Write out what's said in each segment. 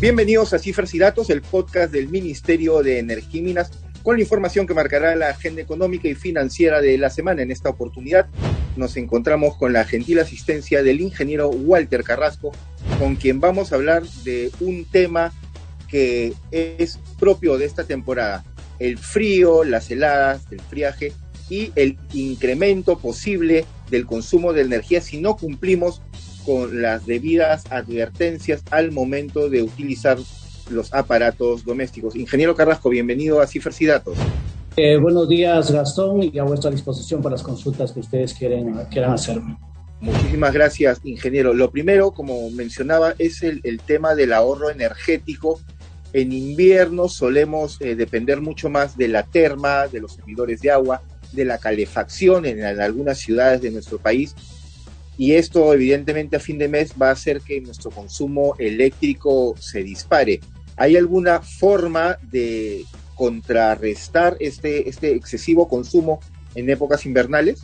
Bienvenidos a Cifras y Datos, el podcast del Ministerio de Energía y Minas, con la información que marcará la agenda económica y financiera de la semana. En esta oportunidad nos encontramos con la gentil asistencia del ingeniero Walter Carrasco, con quien vamos a hablar de un tema que es propio de esta temporada, el frío, las heladas, el friaje y el incremento posible del consumo de energía si no cumplimos con las debidas advertencias al momento de utilizar los aparatos domésticos. Ingeniero Carrasco, bienvenido a Cifras y Datos. Eh, buenos días, Gastón, y a vuestra disposición para las consultas que ustedes quieren, quieran hacerme. Muchísimas gracias, ingeniero. Lo primero, como mencionaba, es el, tema del ahorro energético. En invierno solemos eh, depender mucho más de la terma, de los servidores de agua, de la calefacción en algunas ciudades de nuestro país y esto evidentemente a fin de mes va a hacer que nuestro consumo eléctrico se dispare. ¿Hay alguna forma de contrarrestar este, este excesivo consumo en épocas invernales?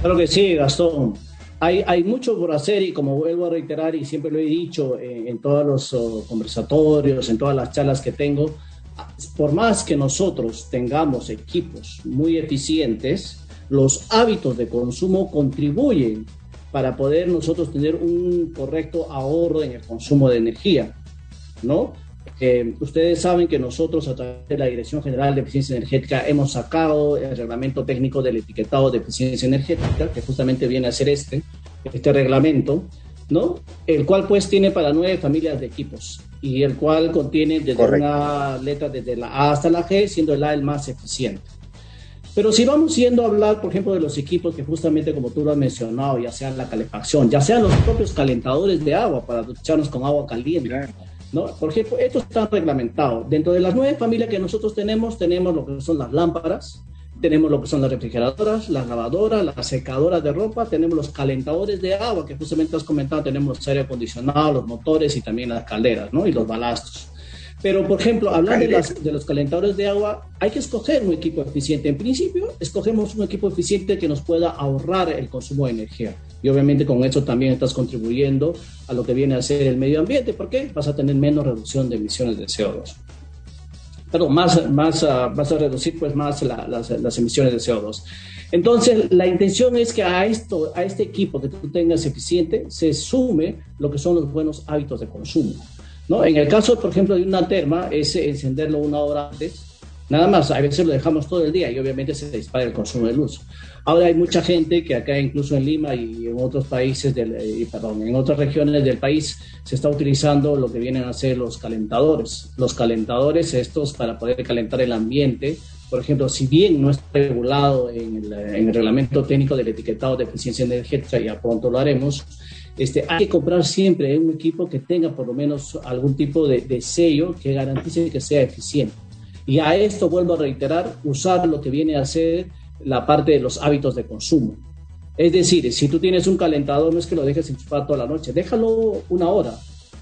Claro que sí, Gastón. Hay, hay mucho por hacer y como vuelvo a reiterar y siempre lo he dicho en, en todos los oh, conversatorios, en todas las charlas que tengo, por más que nosotros tengamos equipos muy eficientes, los hábitos de consumo contribuyen para poder nosotros tener un correcto ahorro en el consumo de energía, ¿no? Eh, ustedes saben que nosotros a través de la Dirección General de Eficiencia Energética hemos sacado el reglamento técnico del etiquetado de eficiencia energética, que justamente viene a ser este, este reglamento, ¿no? El cual pues tiene para nueve familias de equipos y el cual contiene desde una letra desde la A hasta la G, siendo el A el más eficiente. Pero si vamos yendo a hablar, por ejemplo, de los equipos que justamente como tú lo has mencionado, ya sean la calefacción, ya sean los propios calentadores de agua para ducharnos con agua caliente, ¿no? Por ejemplo, estos están reglamentados. Dentro de las nueve familias que nosotros tenemos, tenemos lo que son las lámparas, tenemos lo que son las refrigeradoras, las lavadoras, las secadoras de ropa, tenemos los calentadores de agua, que justamente has comentado, tenemos los aire acondicionado, los motores y también las calderas, ¿no? Y los balastos. Pero, por ejemplo, hablando de, los calentadores de agua, hay que escoger un equipo eficiente. En principio, escogemos un equipo eficiente que nos pueda ahorrar el consumo de energía. Y obviamente con eso también estás contribuyendo a lo que viene a ser el medio ambiente, porque vas a tener menos reducción de emisiones de CO2. Perdón, más, más, ah, vas a reducir pues más las, las, emisiones de CO2. Entonces, la intención es que a, esto, a este equipo que tú tengas eficiente se sume lo que son los buenos hábitos de consumo. ¿no? En el caso, por ejemplo, de una terma, es encenderlo una hora antes, nada más, a veces lo dejamos todo el día y obviamente se dispara el consumo de luz. Ahora hay mucha gente que acá, incluso en Lima y en otros países, del, eh, perdón, en otras regiones del país, se está utilizando lo que vienen a ser los calentadores. Los calentadores estos para poder calentar el ambiente, por ejemplo, si bien no está regulado en el, en el reglamento técnico del etiquetado de eficiencia energética, ya pronto lo haremos, este, hay que comprar siempre un equipo que tenga por lo menos algún tipo de, sello que garantice que sea eficiente. Y a esto vuelvo a reiterar, usar lo que viene a ser la parte de los hábitos de consumo. Es decir, si tú tienes un calentador, no es que lo dejes enchufado toda la noche, déjalo una hora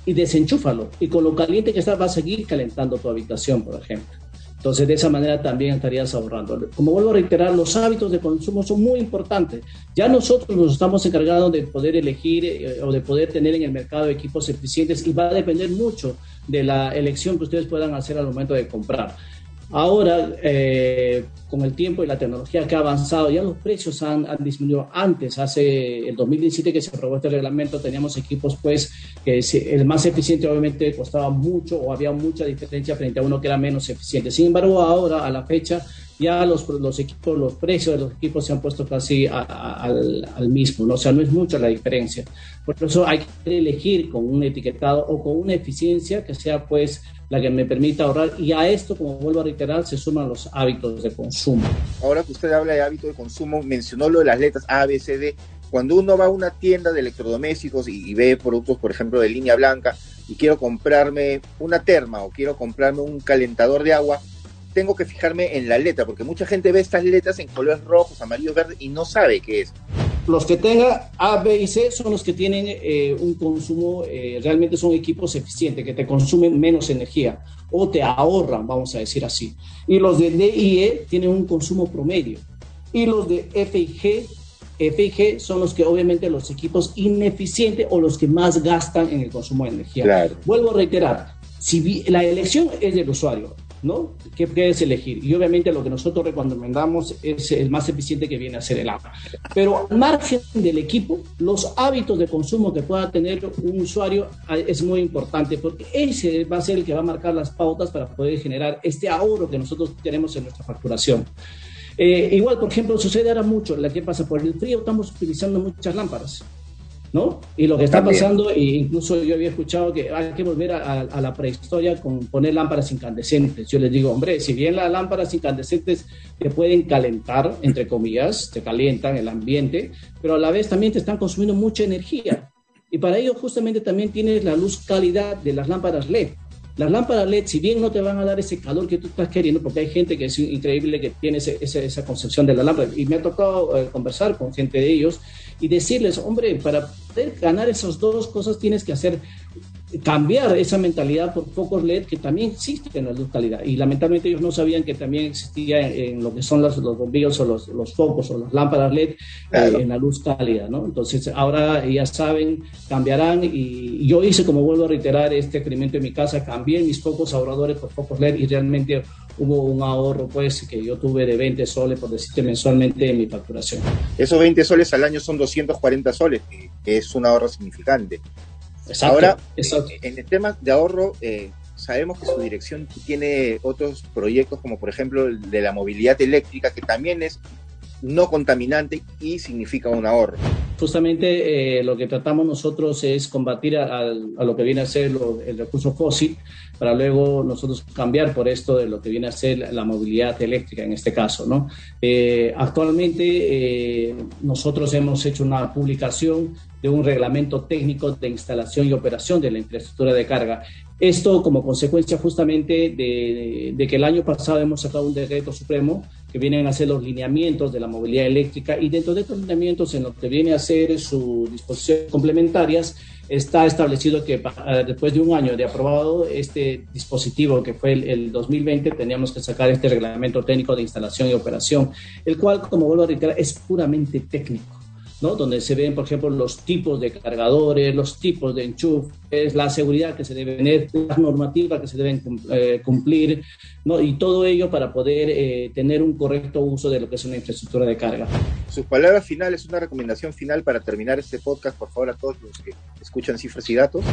y desenchúfalo. Y con lo caliente que está, va a seguir calentando tu habitación, por ejemplo. Entonces, de esa manera también estarías ahorrando. Como vuelvo a reiterar, los hábitos de consumo son muy importantes. Ya nosotros nos estamos encargando de poder elegir eh, o de poder tener en el mercado equipos eficientes y va a depender mucho de la elección que ustedes puedan hacer al momento de comprar. Ahora, eh, con el tiempo y la tecnología que ha avanzado, ya los precios han, disminuido. Antes, hace el 2017 que se aprobó este reglamento, teníamos equipos, pues, que el más eficiente obviamente costaba mucho o había mucha diferencia frente a uno que era menos eficiente. Sin embargo, ahora, a la fecha, ya los, los equipos, los precios de los equipos se han puesto casi al, al, mismo, ¿no? o sea, no es mucha la diferencia. Por eso hay que elegir con un etiquetado o con una eficiencia que sea, pues, la que me permita ahorrar. Y a esto, como vuelvo a reiterar, se suman los hábitos de consumo. Ahora que usted habla de hábitos de consumo, mencionó lo de las letras A, B, C, D. Cuando uno va a una tienda de electrodomésticos y, ve productos, por ejemplo, de línea blanca, y quiero comprarme una terma o quiero comprarme un calentador de agua, tengo que fijarme en la letra, porque mucha gente ve estas letras en colores rojos, amarillos, verdes y no sabe qué es. los que tengan A, B y C son los que tienen eh, un consumo, eh, realmente son equipos eficientes, que te consumen menos energía o te ahorran, vamos a decir así. Y los de D y E tienen un consumo promedio. Y los de F y G, F y G son los que obviamente los equipos ineficientes o los que más gastan en el consumo de energía. Vuelvo a reiterar, si la elección es del usuario, ¿no? ¿Qué puedes elegir? Y obviamente lo que nosotros recomendamos es el más eficiente que viene a ser el agua. Pero al margen del equipo, los hábitos de consumo que pueda tener un usuario ah, es muy importante porque ese va a ser el que va a marcar las pautas para poder generar este ahorro que nosotros tenemos en nuestra facturación. Eh, igual, por ejemplo, sucede ahora mucho, la que pasa por el frío, estamos utilizando muchas lámparas. ¿No? Y lo que está pasando, e incluso yo había escuchado que hay que volver a, la prehistoria con poner lámparas incandescentes. Yo les digo, hombre, si bien las lámparas incandescentes te pueden calentar, entre comillas, te calientan el ambiente, pero a la vez también te están consumiendo mucha energía. Y para ello justamente también tienes la luz calidad de las lámparas LED. Las lámparas LED, si bien no te van a dar ese calor que tú estás queriendo, porque hay gente que es increíble que tiene esa concepción de la lámpara, y me ha tocado eh, conversar con gente de ellos y decirles, hombre, para poder ganar esas dos cosas tienes que hacer cambiar esa mentalidad por focos LED que también existen en la luz calidad. Y lamentablemente ellos no sabían que también existía en, lo que son los, los bombillos o los, los, focos o las lámparas LED eh, en la luz cálida, ¿no? Entonces ahora ya saben, cambiarán y, yo hice, como vuelvo a reiterar, este experimento en mi casa, cambié mis focos ahorradores por focos LED y realmente hubo un ahorro pues que yo tuve de 20 soles, por decirte, mensualmente en mi facturación. Esos 20 soles al año son 240 soles, que es un ahorro significante. Ahora, en el tema de ahorro, eh, sabemos que su dirección tiene otros proyectos, como por ejemplo el de la movilidad eléctrica, que también es no contaminante y significa un ahorro. Justamente eh, lo que tratamos nosotros es combatir a, lo que viene a ser el recurso fósil para luego nosotros cambiar por esto de lo que viene a ser la movilidad eléctrica en este caso. ¿no? Eh, actualmente nosotros hemos hecho una publicación de un reglamento técnico de instalación y operación de la infraestructura de carga. Esto como consecuencia justamente de, que el año pasado hemos sacado un decreto supremo que vienen a ser los lineamientos de la movilidad eléctrica y dentro de estos lineamientos en lo que viene a ser sus disposiciones complementarias está establecido que después de un año de aprobado este dispositivo que fue el, el, 2020 teníamos que sacar este reglamento técnico de instalación y operación, el cual como vuelvo a reiterar es puramente técnico donde se ven, por ejemplo, los tipos de cargadores, los tipos de enchufes, la seguridad que se debe tener, las normativas que se deben eh, cumplir, ¿no? y todo ello para poder eh, tener un correcto uso de lo que es una infraestructura de carga. Sus palabras finales, una recomendación final para terminar este podcast, por favor, a todos los que escuchan cifras y datos.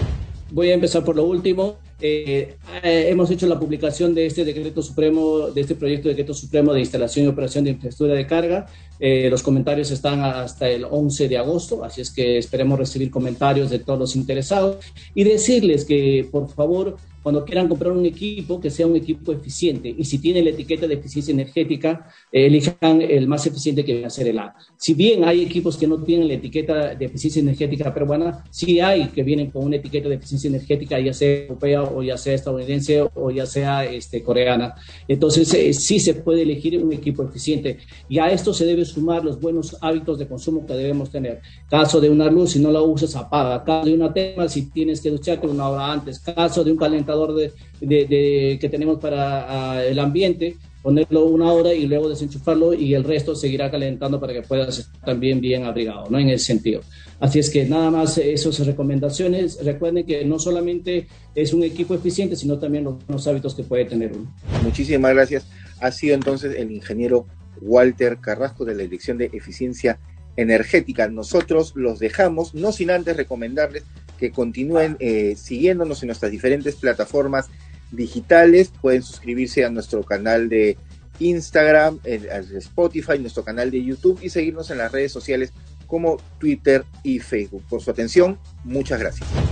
Voy a empezar por lo último. Eh, hemos hecho la publicación de este decreto supremo, de este proyecto de decreto supremo de instalación y operación de infraestructura de carga. Eh, los comentarios están hasta el 11 de agosto, así es que esperemos recibir comentarios de todos los interesados y decirles que por favor cuando quieran comprar un equipo, que sea un equipo eficiente. Y si tiene la etiqueta de eficiencia energética, eh, elijan el más eficiente que va a ser el A. Si bien hay equipos que no tienen la etiqueta de eficiencia energética peruana, sí hay que vienen con una etiqueta de eficiencia energética, ya sea europea o ya sea estadounidense o ya sea este, coreana. Entonces, eh, sí se puede elegir un equipo eficiente. Y a esto se debe sumar los buenos hábitos de consumo que debemos tener. Caso de una luz, si no la usas, apaga. Caso de una tema, si tienes que ducharte una hora antes. Caso de un calentador, de, que tenemos para ah, el ambiente, ponerlo una hora y luego desenchufarlo y el resto seguirá calentando para que puedas estar también bien abrigado, ¿no? En ese sentido. Así es que nada más esas recomendaciones. Recuerden que no solamente es un equipo eficiente, sino también los, hábitos que puede tener uno. Muchísimas gracias. Ha sido entonces el ingeniero Walter Carrasco de la Dirección de Eficiencia Energética. Nosotros los dejamos, no sin antes recomendarles que continúen eh, siguiéndonos en nuestras diferentes plataformas digitales. Pueden suscribirse a nuestro canal de Instagram, Spotify, nuestro canal de YouTube y seguirnos en las redes sociales como Twitter y Facebook. Por su atención, muchas gracias.